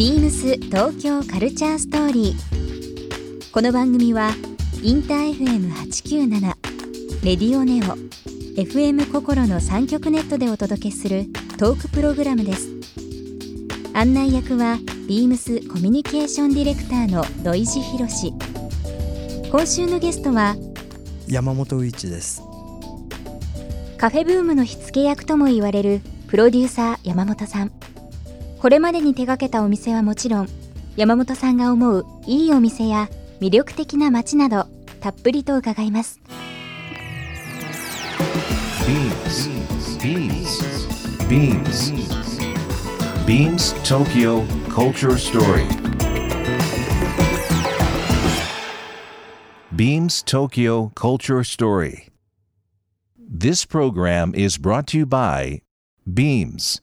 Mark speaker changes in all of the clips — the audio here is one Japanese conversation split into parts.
Speaker 1: ビームス東京カルチャーストーリー。この番組はインター FM897 レディオネオ FM 心の三極ネットでお届けするトークプログラムです。案内役はビームスコミュニケーションディレクターの土井博志。今週のゲストは
Speaker 2: 山本宇一です
Speaker 1: カフェブームの火付け役とも言われるプロデューサー山本さんこれまでに手掛けたお店はもちろん山本さんが思ういいお店や魅力的な街などたっぷりと伺います
Speaker 3: BeamsBeamsBeamsTokyo Culture Story Beams Tokyo Culture Story This program is brought to you by Beams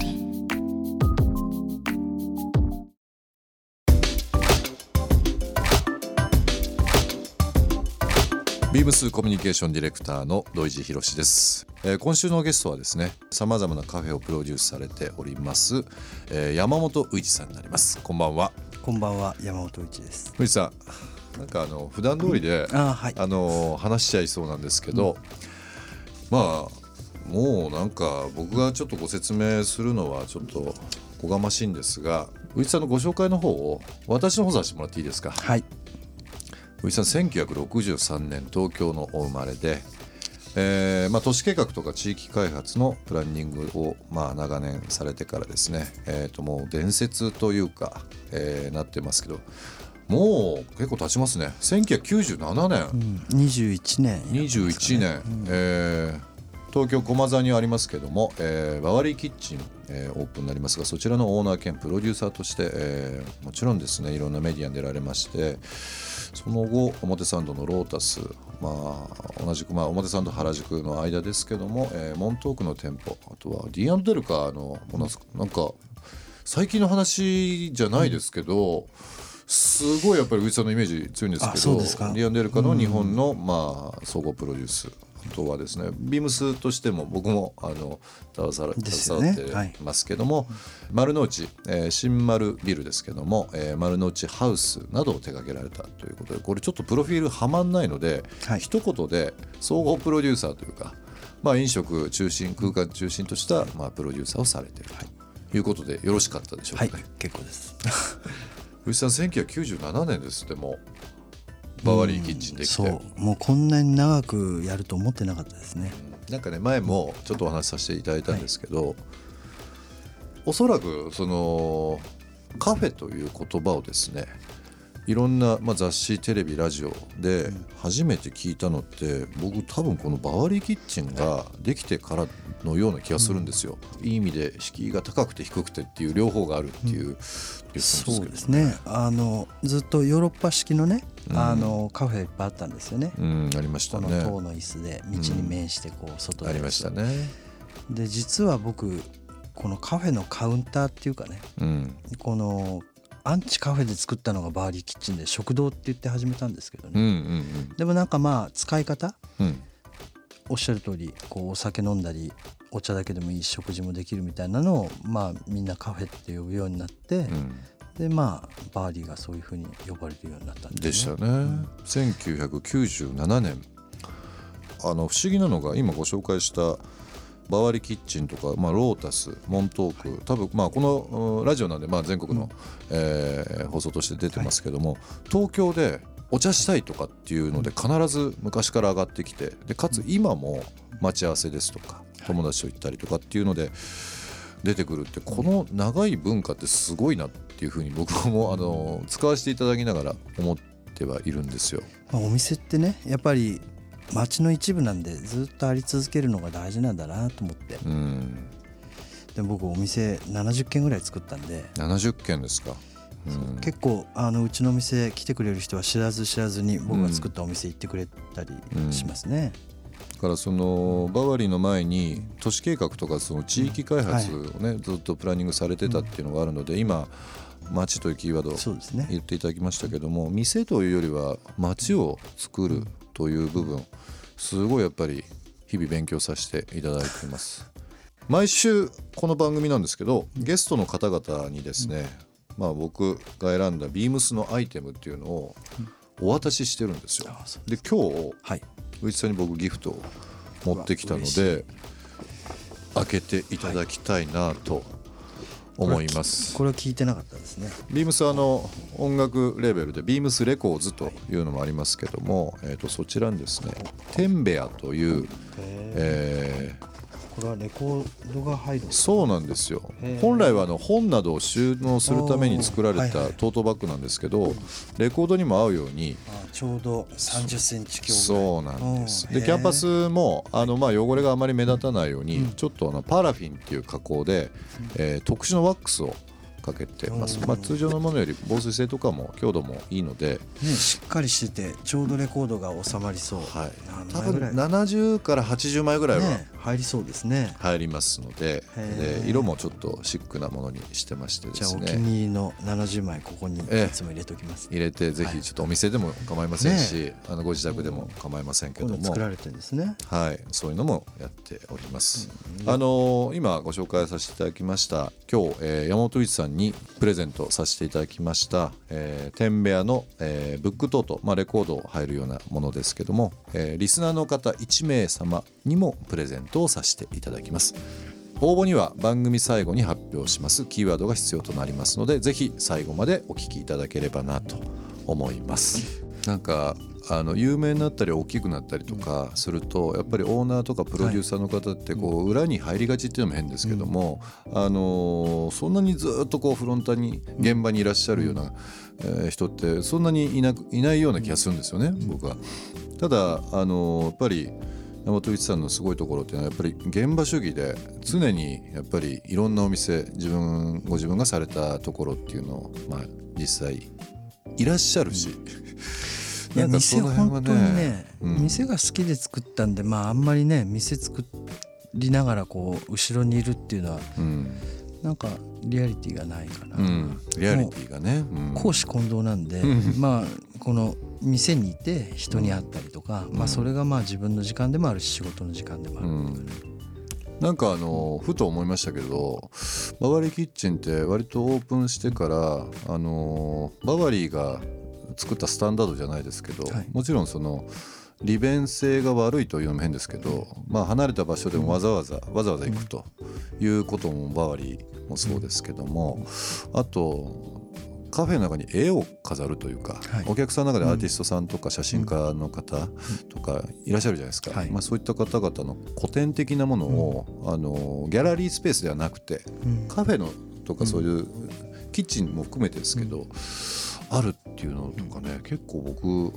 Speaker 4: ー。
Speaker 5: ビームスコミュニケーションディレクターの土井地博です、えー今週のゲストはですねさまざまなカフェをプロデュースされております、えー山本宇一さんになります。こんばんは。
Speaker 2: こんばんは山本宇一です。
Speaker 5: 宇一さんなんかあの普段通りで、
Speaker 2: あはい。
Speaker 5: あの話しちゃいそうなんですけど、まあもうなんか僕がちょっとご説明するのはちょっとおこがましいんですが宇一さんのご紹介の方を私の方させてもらっていいですか？
Speaker 2: はい
Speaker 5: 宇井さん1963年東京のお生まれで、えーまあ、都市計画とか地域開発のプランニングを、まあ、長年されてからですね、えー、ともう伝説というか、えーなってますけどもう結構経ちますね。1997年、
Speaker 2: うん21年
Speaker 5: 21年、えー東京駒沢にありますけども、えーバワリーキッチン、えーオープンになりますがそちらのオーナー兼プロデューサーとして、えーもちろんですねいろんなメディアに出られましてその後表参道のロータス、まあ、同じく、まあ、表参道原宿の間ですけども、えーモントークの店舗あとは D& デルカのなんすか。なんか最近の話じゃないですけど、すごいやっぱり宇治さんのイメージ強いんです
Speaker 2: あ
Speaker 5: けどディアンデルカの日本の、まあ、総合プロデュースあとはですねビームスとしても僕もあの携わってますけども、丸の内、えー新丸ビルですけども、えー丸の内ハウスなどを手掛けられたということでこれちょっとプロフィールはまんないので、
Speaker 2: はい。
Speaker 5: 一言で総合プロデューサーというか、まあ、飲食中心空間中心とした、まあ、プロデューサーをされているとい。うことでよろしかったでしょうかね。
Speaker 2: はい結構です。
Speaker 5: 藤さん1997年ですってもうバワリーキッチンできて、
Speaker 2: そう。もうこんなに長くやると思ってなかったですね。
Speaker 5: なんかね前もちょっとお話しさせていただいたんですけど、おそらくそのカフェという言葉をですねいろんな、まあ、雑誌テレビラジオで初めて聞いたのって、僕多分このバワリーキッチンができてからのような気がするんですよ、いい意味で敷居が高くて低くてっていう両方があるっていう、言ってたん
Speaker 2: そうですね。あのずっとヨーロッパ式のね、
Speaker 5: うん。
Speaker 2: あのカフェいっぱいあったんですよね、
Speaker 5: うんありました
Speaker 2: この
Speaker 5: ね
Speaker 2: 塔の椅子で道に面してこう外で。
Speaker 5: ありましたね。
Speaker 2: で実は僕このカフェのカウンターっていうかね
Speaker 5: うん。
Speaker 2: このアンチカフェで作ったのがバーリーキッチンで食堂って言って始めたんですけど
Speaker 5: うんう
Speaker 2: ね、
Speaker 5: ん。
Speaker 2: でもなんかまあ使い方
Speaker 5: うん。うん
Speaker 2: おっしゃる通りこうお酒飲んだりお茶だけでもいいし食事もできるみたいなのをまあみんなカフェって呼ぶようになって、
Speaker 5: うん。
Speaker 2: でまあバワリーがそういうふうに呼ばれるようになったん
Speaker 5: で
Speaker 2: ですね。
Speaker 5: したね、1997年。あの不思議なのが今ご紹介したバワリキッチンとか、まあ、ロータスモントーク多分、まあ、このうんラジオなんで、まあ、全国の、えー放送として出てますけども、東京でお茶したいとかっていうので必ず昔から上がってきてでかつ今も待ち合わせですとか友達と行ったりとかっていうので出てくるってこの長い文化ってすごいなっていうふうに僕もあの使わせていただきながら思ってはいるんですよ。
Speaker 2: まあ、お店ってねやっぱり街の一部なんでずっとあり続けるのが大事なんだなと思って。
Speaker 5: うん。
Speaker 2: で僕お店70軒ぐらい作ったんで、
Speaker 5: 70件ですか。うん。
Speaker 2: 結構あのうちのお店来てくれる人は知らず知らずに僕が作ったお店行ってくれたりしますね。
Speaker 5: だからそのバワリーの前に都市計画とかその地域開発をね、ずっとプランニングされてたっていうのがあるので、今街というキーワードを言っていただきましたけども店というよりは街を作るという部分すごいやっぱり日々勉強させていただいています。毎週この番組なんですけどゲストの方々にですね、まあ僕が選んだビームスのアイテムっていうのをお渡ししてるんですよ。で今日
Speaker 2: はい。
Speaker 5: 上地さんに僕ギフトを持ってきたので開けていただきたいなと思います、
Speaker 2: これは聞いてなかったですね。
Speaker 5: ビームスはあの音楽レーベルでビームスレコーズというのもありますけども、えー、とそちらにですねテンベアという、えー
Speaker 2: これはレコードが入る
Speaker 5: そうなんですよ。本来はあの本などを収納するために作られたトートバッグなんですけどレコードにも合うように
Speaker 2: あちょうど30センチ強
Speaker 5: そうなんです。でキャンパスもあのまあ汚れがあまり目立たないようにちょっとあのパラフィンっていう加工で、えー特殊なワックスをかけてます、
Speaker 2: うん
Speaker 5: まあ、通常のものより防水性とかも強度もいいので、
Speaker 2: ねしっかりしててちょうどレコードが収まりそう。
Speaker 5: はい、
Speaker 2: 何
Speaker 5: 多分
Speaker 2: 枚ぐらい。
Speaker 5: 70から80枚ぐらいは
Speaker 2: ね入りそうですね。
Speaker 5: 入りますので,、で色もちょっとシックなものにしてましてで
Speaker 2: じゃあお気
Speaker 5: すね
Speaker 2: に入りの70枚ここにい
Speaker 5: え。え
Speaker 2: つも入れておきます。
Speaker 5: 入れてぜひちょっとお店でも構いませんし、あのご自宅でも構いませんけども。
Speaker 2: 作られてるんですね。
Speaker 5: はい、そういうのもやっております。あのー今ご紹介させていただきました今日、えー山本一さんにプレゼントさせていただきました、えー、テンベアの、えーブックトート、まあ、レコードを入るようなものですけども、えーリスナーの方1名様にもプレゼントをさせていただきます。応募には番組最後に発表しますキーワードが必要となりますのでぜひ最後までお聞きいただければなと思います。なんかあの有名になったり大きくなったりとかするとやっぱりオーナーとかプロデューサーの方ってこう裏に入りがちっていうのも変ですけども、あのーそんなにずっとこうフロンターに現場にいらっしゃるような、えー人ってそんなにいなくいないような気がするんですよね、僕は。ただあのーやっぱり山本一さんのすごいところっていうのはやっぱり現場主義で常にやっぱりいろんなお店自分ご自分がされたところっていうのを、まあ、実際いらっしゃるし、
Speaker 2: いや
Speaker 5: なんかそ
Speaker 2: 店本当にね、
Speaker 5: うん。
Speaker 2: 店が好きで作ったんでまああんまりね店作りながらこう後ろにいるっていうのは
Speaker 5: うん。
Speaker 2: なんかリアリティがないかな、
Speaker 5: うん、リアリティがね、うん。
Speaker 2: 公私混同なんで、
Speaker 5: うん。
Speaker 2: まあこの店にいて人に会ったりとか、まあそれがまあ自分の時間でもあるし仕事の時間でもある、
Speaker 5: うん。なんかあのふと思いましたけどバワリーキッチンって割とオープンしてからあのバワリーが作ったスタンダードじゃないですけど、
Speaker 2: はい。
Speaker 5: もちろんその利便性が悪いというのも変ですけど、まあ、離れた場所でもわざわざわざわざ行くということもバワリーもそうですけどもあとカフェの中に絵を飾るというか、
Speaker 2: はい。
Speaker 5: お客さんの中でアーティストさんとか写真家の方とかいらっしゃるじゃないですか、
Speaker 2: はい。
Speaker 5: まあ、そういった方々の古典的なものを、あのギャラリースペースではなくて
Speaker 2: うん。
Speaker 5: カフェのとかそういうキッチンも含めてですけど、あるっていうのとかね結構僕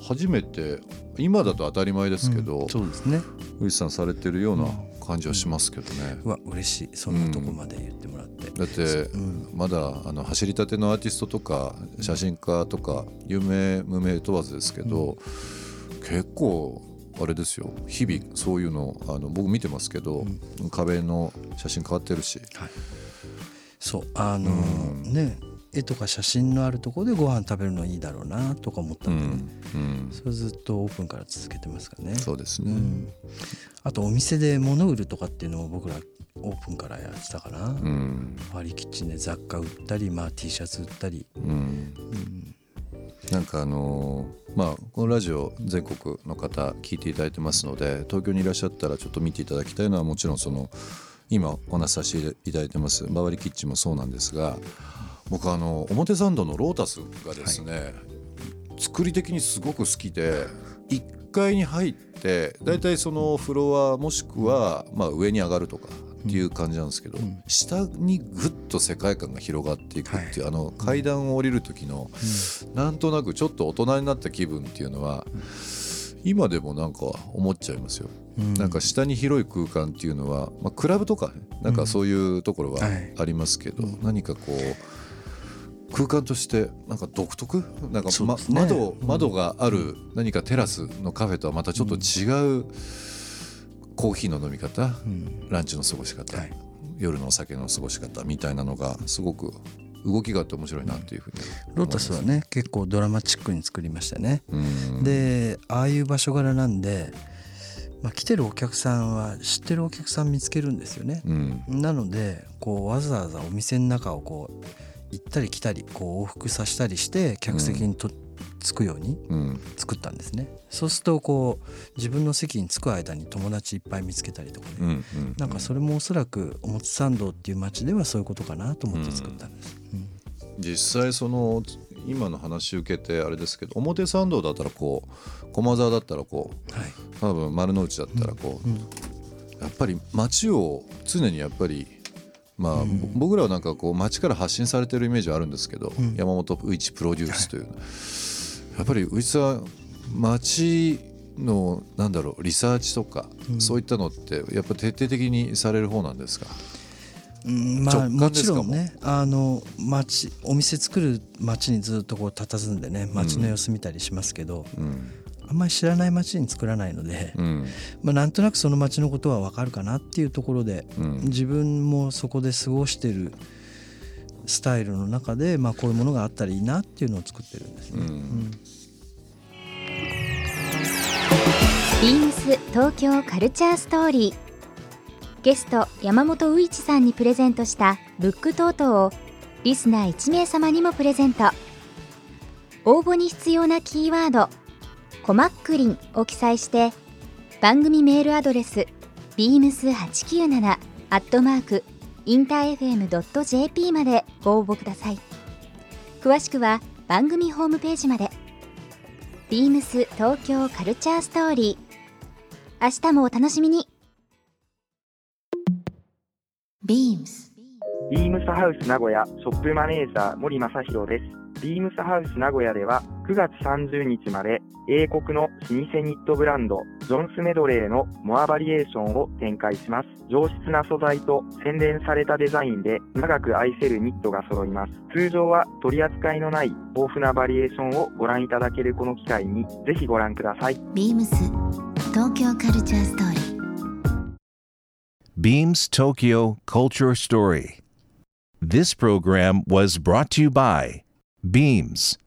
Speaker 5: 初めて今だと当たり前ですけど、
Speaker 2: うん。そうですね。
Speaker 5: ウイスさんされてるような感じはしますけどね。
Speaker 2: うわ嬉しい。そんなとこまで言ってもらって、
Speaker 5: だって
Speaker 2: うん。
Speaker 5: まだあの走りたてのアーティストとか写真家とか有名無名問わずですけど、結構あれですよ。日々そういうのあの僕見てますけど、壁の写真変わってるし、
Speaker 2: そうあのーね絵とか写真のあるところでご飯食べるのいいだろうなとか思った
Speaker 5: うん
Speaker 2: でね、
Speaker 5: んうん。
Speaker 2: それずっとオープンから続けてますからね。
Speaker 5: そうですね、
Speaker 2: うん。あとお店で物売るとかっていうのも僕らオープンからやってたかな、
Speaker 5: うん
Speaker 2: 割りキッチンで雑貨売ったり、まあ、T シャツ売ったり、
Speaker 5: うん。なんかあのーまあこのラジオ全国の方聞いていただいてますので東京にいらっしゃったらちょっと見ていただきたいのはもちろんその今お話しさせていただいてます周りキッチンもそうなんですが僕あの表参道のロータスがですね、作り的にすごく好きで1階に入って大体そのフロアもしくはまあ上に上がるとかっていう感じなんですけど、下にぐっと世界観が広がっていくっていう、あの階段を降りる時の、なんとなくちょっと大人になった気分っていうのは今でもなんか思っちゃいますよ。なんか下に広い空間っていうのは、まあ、クラブとかねなんかそういうところは
Speaker 2: はい。
Speaker 5: ありますけど、何かこう空間としてなんか独特？なんか、ま
Speaker 2: そうですね。
Speaker 5: 窓窓がある何かテラスのカフェとはまたちょっと違うコーヒーの飲み方、
Speaker 2: うん。
Speaker 5: ランチの過ごし方、
Speaker 2: はい。
Speaker 5: 夜のお酒の過ごし方みたいなのがすごく動きがあって面白いなっていうふうに
Speaker 2: ロータスはね結構ドラマチックに作りましたね。
Speaker 5: うん。
Speaker 2: でああいう場所柄なんで、まあ、来てるお客さんは知ってるお客さん見つけるんですよね。
Speaker 5: うん。
Speaker 2: なのでこうわざわざお店の中をこう行ったり来たりこう往復させたりして客席にと、着くように
Speaker 5: うん。
Speaker 2: 作ったんですね。そうするとこう自分の席に着く間に友達いっぱい見つけたりとかね、
Speaker 5: うんうん
Speaker 2: なんかそれもおそらく表参道っていう街ではそういうことかなと思って作ったんです。うん。
Speaker 5: 実際その今の話受けてあれですけど表参道だったらこう駒沢だったらこう
Speaker 2: はい。
Speaker 5: 多分丸の内だったらこう、
Speaker 2: うん。
Speaker 5: やっぱり街を常にやっぱりまあ、僕らはなんかこう街から発信されてるイメージはあるんですけど、
Speaker 2: うん。
Speaker 5: 山本宇一プロデュースという、やっぱり宇一さん街のなんだろうリサーチとか、
Speaker 2: うん。
Speaker 5: そういったのってやっぱ徹底的にされる方なんですか、
Speaker 2: うんまあもちろんねあの町お店作る町にずっとこう佇んでね町の様子見たりしますけど、
Speaker 5: うん
Speaker 2: あんまり知らない町に作らないので、
Speaker 5: うん。
Speaker 2: まあ、なんとなくその町のことは分かるかなっていうところで
Speaker 5: うん。
Speaker 2: 自分もそこで過ごしてるスタイルの中で、まあ、こういうものがあったらいいなっていうのを作ってるんですね。
Speaker 5: うん。
Speaker 2: うん。
Speaker 1: ビームス東京カルチャーストーリー。ゲスト山本ういちさんにプレゼントしたブックトートをリスナー1名様にもプレゼント。応募に必要なキーワード「コマックリン」を記載して番組メールアドレス beams897 アットマークインター FM.jp までご応募ください。詳しくは番組ホームページまで。ビームス東京カルチャーストーリー。明日もお楽しみに。
Speaker 4: BEAMS
Speaker 6: ビームスハウス名古屋ショップマネージャー森正弘です。ビームスハウス名古屋では9月30日まで英国の老舗ニットブランドジョンスメドレーのモアバリエーションを展開します。上質な素材と洗練されたデザインで長く愛せるニットが揃います。通常は取り扱いのない豊富なバリエーションをご覧いただけるこの機会にぜひご覧ください。
Speaker 4: BEAMS 東京カルチャーストーリー
Speaker 3: Beams Tokyo Culture Story. This program was brought to you by Beams.